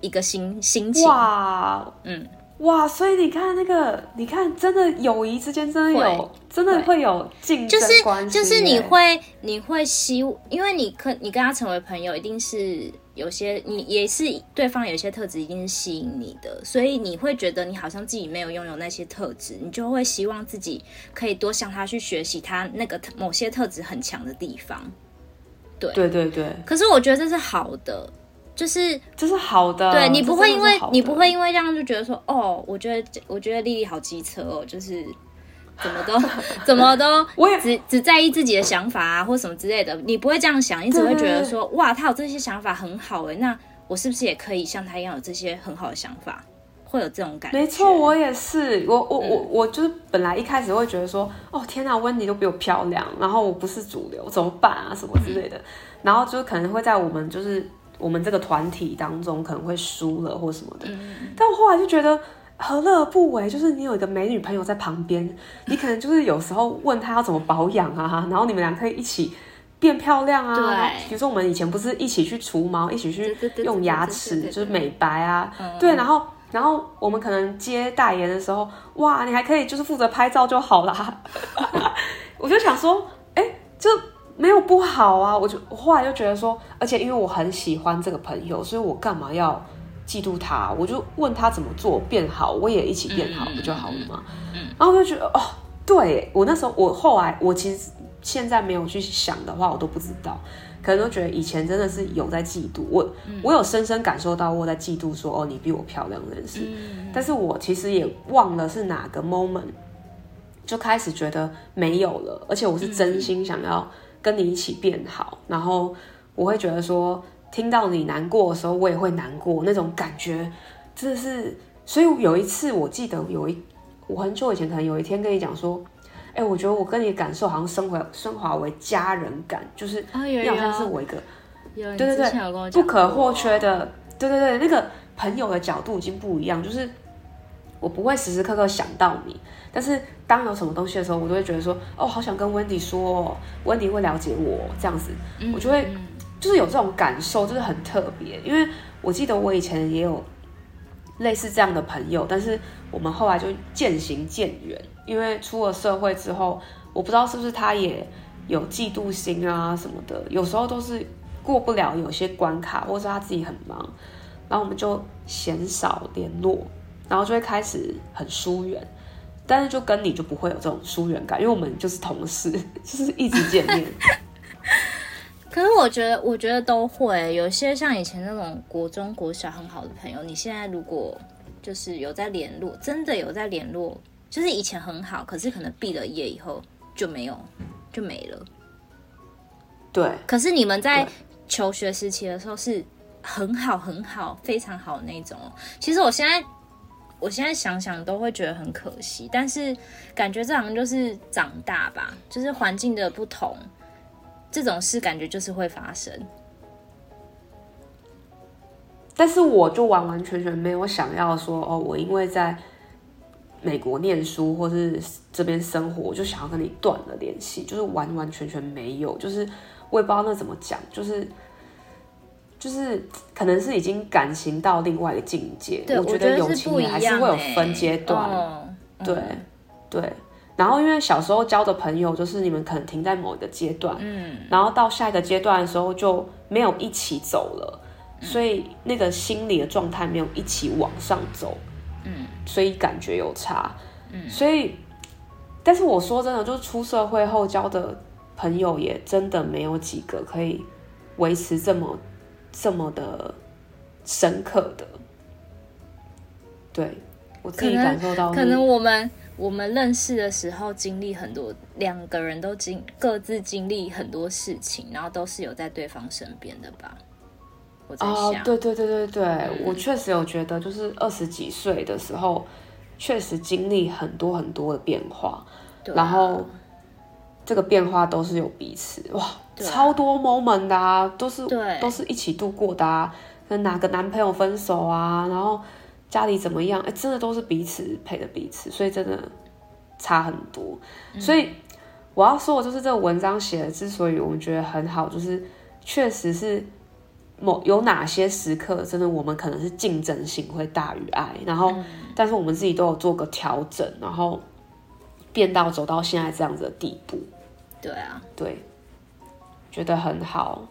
一个心心情。哇，嗯，哇，所以你看那个，你看，真的友谊之间真的有，真的会有竞争关系。就是就是你会你会希，因为你可你跟他成为朋友，一定是。有些你也是对方有些特质一定是吸引你的，所以你会觉得你好像自己没有拥有那些特质，你就会希望自己可以多向他去学习他那个某些特质很强的地方。对对对对。可是我觉得这是好的，就是这是好的。对，你不会因为你不会因为这样就觉得说哦，我觉得我觉得丽丽好机车哦，就是。怎么都怎么都，我也只只在意自己的想法啊，或什么之类的。你不会这样想，你只会觉得说，哇，他有这些想法很好哎，那我是不是也可以像他一样有这些很好的想法？会有这种感觉。没错，我也是。我我我我就是本来一开始会觉得说，哦天哪，Wendy 都比我漂亮，然后我不是主流，怎么办啊？什么之类的。然后就可能会在我们就是我们这个团体当中可能会输了或什么的。但我后来就觉得。何乐而不为？就是你有一个美女朋友在旁边，你可能就是有时候问她要怎么保养啊，然后你们俩可以一起变漂亮啊。对，比如说我们以前不是一起去除毛，一起去用牙齿就是美白啊。对，然后然后我们可能接代言的时候，哇，你还可以就是负责拍照就好啦。我就想说，哎、欸，就没有不好啊。我就我后来就觉得说，而且因为我很喜欢这个朋友，所以我干嘛要？嫉妒他，我就问他怎么做变好，我也一起变好，不就好了吗？嗯，然后我就觉得哦，对，我那时候，我后来，我其实现在没有去想的话，我都不知道，可能都觉得以前真的是有在嫉妒我，我有深深感受到我在嫉妒说，说哦，你比我漂亮这件事，但是我其实也忘了是哪个 moment 就开始觉得没有了，而且我是真心想要跟你一起变好，然后我会觉得说。听到你难过的时候，我也会难过，那种感觉真的是。所以有一次，我记得有一，我很久以前可能有一天跟你讲说，哎、欸，我觉得我跟你的感受好像升回升华为家人感，就是你好像是我一个，对对对，不可或缺的，对对对，那个朋友的角度已经不一样，就是我不会时时刻刻想到你，但是当有什么东西的时候，我都会觉得说，哦，好想跟 Wendy 说，Wendy 会了解我这样子，我就会就是有这种感受，就是很特别。因为我记得我以前也有类似这样的朋友，但是我们后来就渐行渐远，因为出了社会之后，我不知道是不是他也有嫉妒心啊什么的，有时候都是过不了有些关卡，或是他自己很忙，然后我们就鲜少联络。然后就会开始很疏远，但是就跟你就不会有这种疏远感，因为我们就是同事，就是一直见面。可是我觉得，我觉得都会有些像以前那种国中、国小很好的朋友，你现在如果就是有在联络，真的有在联络，就是以前很好，可是可能毕了业以后就没有，就没了。对。可是你们在求学时期的时候是很好、很好、非常好的那种。其实我现在。我现在想想都会觉得很可惜，但是感觉这好像就是长大吧，就是环境的不同，这种事感觉就是会发生。但是我就完完全全没有想要说哦，我因为在美国念书或是这边生活，我就想要跟你断了联系，就是完完全全没有，就是我也不知道那怎么讲，就是。就是可能是已经感情到另外一个境界，我觉得友情也还是会有分阶段，哦、对、嗯、对。然后因为小时候交的朋友，就是你们可能停在某一个阶段，嗯，然后到下一个阶段的时候就没有一起走了，嗯、所以那个心理的状态没有一起往上走，嗯，所以感觉有差，嗯，所以，但是我说真的，就是出社会后交的朋友也真的没有几个可以维持这么。这么的深刻的，对，我自己感受到可，可能我们我们认识的时候经历很多，两个人都经各自经历很多事情，然后都是有在对方身边的吧。我在想，哦，对对对对对，嗯，我确实有觉得，就是二十几岁的时候，确实经历很多很多的变化，然后这个变化都是有彼此哇。超多 moment 的啊，都是都是一起度过的啊，跟哪个男朋友分手啊，然后家里怎么样，哎，真的都是彼此陪着彼此，所以真的差很多。嗯、所以我要说的就是这个文章写的之所以我们觉得很好，就是确实是某有哪些时刻，真的我们可能是竞争性会大于爱，然后、嗯、但是我们自己都有做个调整，然后变到走到现在这样子的地步。对啊，对。觉得很好，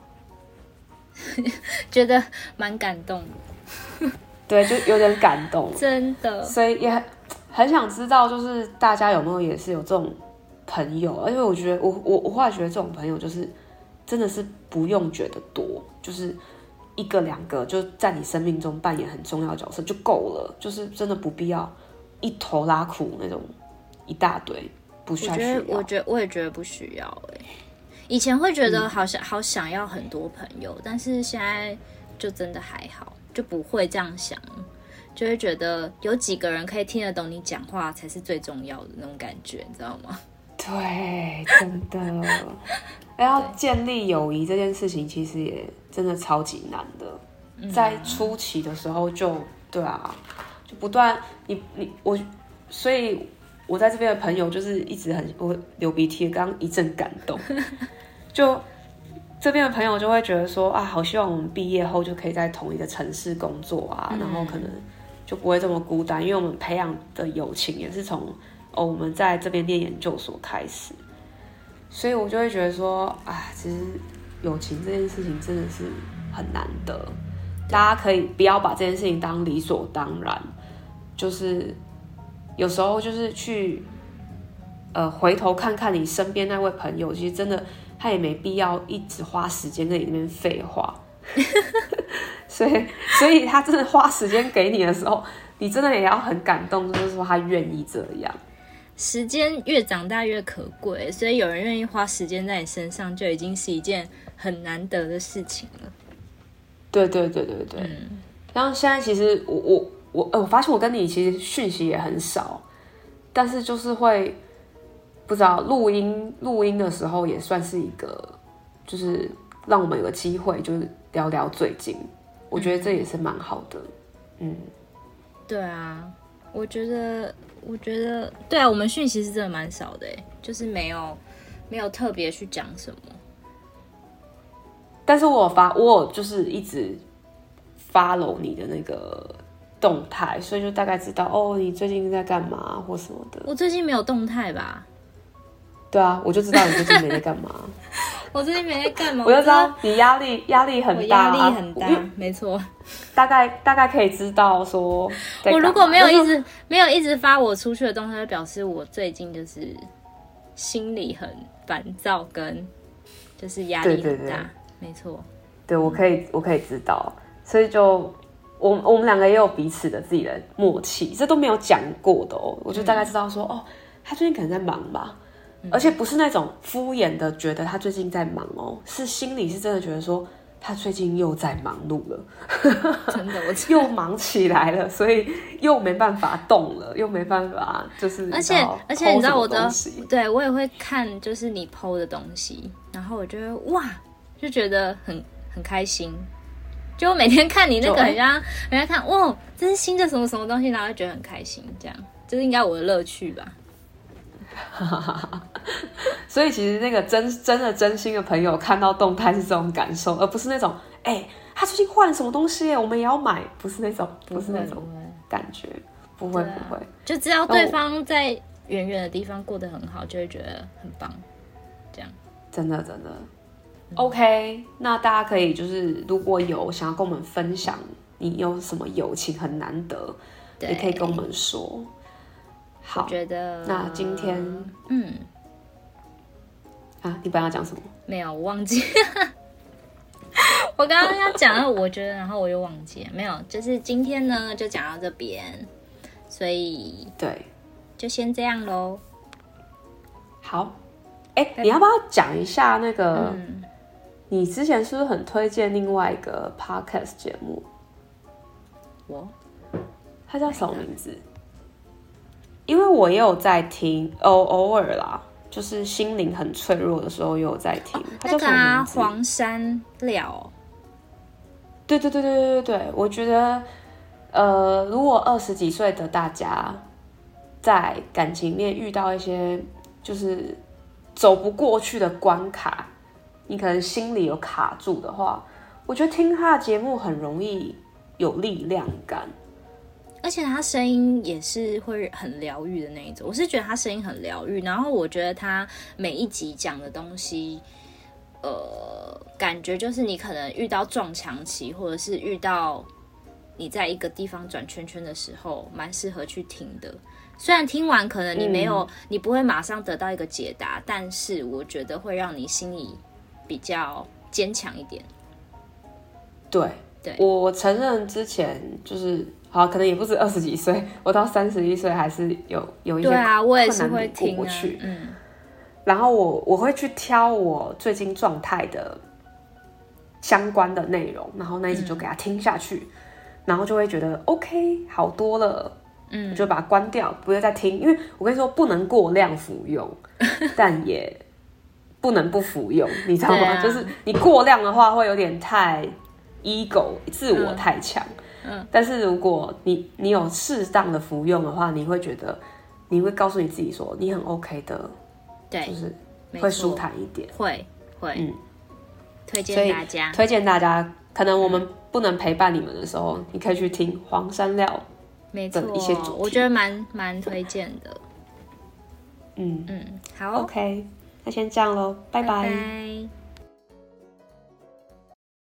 觉得蛮感动的，对，就有点感动，真的，所以也很很想知道，就是大家有没有也是有这种朋友？而且我觉得，我我我后来觉得这种朋友就是真的是不用觉得多，就是一个两个就在你生命中扮演很重要的角色就够了，就是真的不必要一头拉苦那种一大堆，不需要。我觉得，我觉得我也觉得不需要哎、欸。以前会觉得好想好想要很多朋友，嗯，但是现在就真的还好，就不会这样想，就会觉得有几个人可以听得懂你讲话才是最重要的那种感觉，你知道吗？对，真的。要建立友谊这件事情，其实也真的超级难的。在初期的时候就，就对啊，就不断你你我，所以。我在这边的朋友就是一直很我流鼻涕，刚刚一阵感动。就这边的朋友就会觉得说啊，好希望我们毕业后就可以在同一个城市工作啊，嗯、然后可能就不会这么孤单，因为我们培养的友情也是从哦我们在这边念研究所开始，所以我就会觉得说啊，其实友情这件事情真的是很难得，大家可以不要把这件事情当理所当然，就是。有时候就是去，呃，回头看看你身边那位朋友，其实真的他也没必要一直花时间在你那边废话，所以，所以他真的花时间给你的时候，你真的也要很感动，就是说他愿意这样。时间越长大越可贵，所以有人愿意花时间在你身上，就已经是一件很难得的事情了。对对对对对，嗯，然后现在其实我我。我呃，我发现我跟你其实讯息也很少，但是就是会不知道录音录音的时候也算是一个，就是让我们有个机会，就是聊聊最近，我觉得这也是蛮好的，嗯，对啊，我觉得，我觉得，对啊，我们讯息是真的蛮少的，就是没有没有特别去讲什么。但是我发，我就是一直 follow 你的那个动态，所以就大概知道哦，你最近在干嘛或什么的。我最近没有动态吧？对啊，我就知道你最近没在干嘛。我最近没在干嘛？我就知道你压力压力很大，压力很大，没错。大概大概可以知道说，我如果没有一直没有一直发我出去的动态，就表示我最近就是心里很烦躁，跟就是压力很大。没错，对，我可以，我可以知道，所以就我我们两个也有彼此的自己的默契，这都没有讲过的哦。我就大概知道说，嗯、哦，他最近可能在忙吧，嗯、而且不是那种敷衍的觉得他最近在忙哦，是心里是真的觉得说他最近又在忙碌了，真的，我 又忙起来了，所以又没办法动了，又没办法，就是而且而且你知道我的，对我也会看，就是你 PO 的东西，然后我觉得哇。就觉得很很开心，就我每天看你那个，很像人家看哇，这是新的什么什么东西，然后就觉得很开心，这样这是应该我的乐趣吧。所以其实那个真真的真心的朋友看到动态是这种感受，而不是那种哎、欸，他最近换了什么东西，我们也要买，不是那种，不是那种感觉，不会不会，就知道对方在远远的地方过得很好，就会觉得很棒，这样真的真的。OK，那大家可以就是如果有想要跟我们分享，你有什么友情很难得，也可以跟我们说。好，我觉得那今天，嗯，啊，你本来要讲什么？没有，我忘记。我刚刚要讲的，我觉得，然后我又忘记了。没有，就是今天呢，就讲到这边，所以对，就先这样喽。好，哎、欸，你要不要讲一下那个？嗯你之前是不是很推荐另外一个 podcast 节目？我，它叫什么名字？因为我也有在听，偶偶尔啦，就是心灵很脆弱的时候也有在听。它叫什么？黄山料。对对对对对对对，我觉得，呃，如果二十几岁的大家在感情面遇到一些就是走不过去的关卡。你可能心里有卡住的话，我觉得听他的节目很容易有力量感，而且他声音也是会很疗愈的那一种。我是觉得他声音很疗愈，然后我觉得他每一集讲的东西，呃，感觉就是你可能遇到撞墙期，或者是遇到你在一个地方转圈圈的时候，蛮适合去听的。虽然听完可能你没有，嗯、你不会马上得到一个解答，但是我觉得会让你心里。比较坚强一点，对对，我承认之前就是好，可能也不止二十几岁，我到三十一岁还是有有一些困难过不去，嗯，然后我我会去挑我最近状态的相关的内容，然后那一集就给他听下去，嗯，然后就会觉得 OK 好多了，嗯，我就把它关掉，不要再听，因为我跟你说不能过量服用，但也。不能不服用，你知道吗？啊、就是你过量的话，会有点太 ego 自我太强。嗯，嗯，但是如果你你有适当的服用的话，你会觉得你会告诉你自己说你很 OK 的，对，就是会舒坦一点，会会。嗯，推荐大家，推荐大家，可能我们不能陪伴你们的时候，嗯、你可以去听黄山料的一些主题，我觉得蛮蛮推荐的。嗯。嗯，好，OK。那先这样喽，拜拜。拜拜。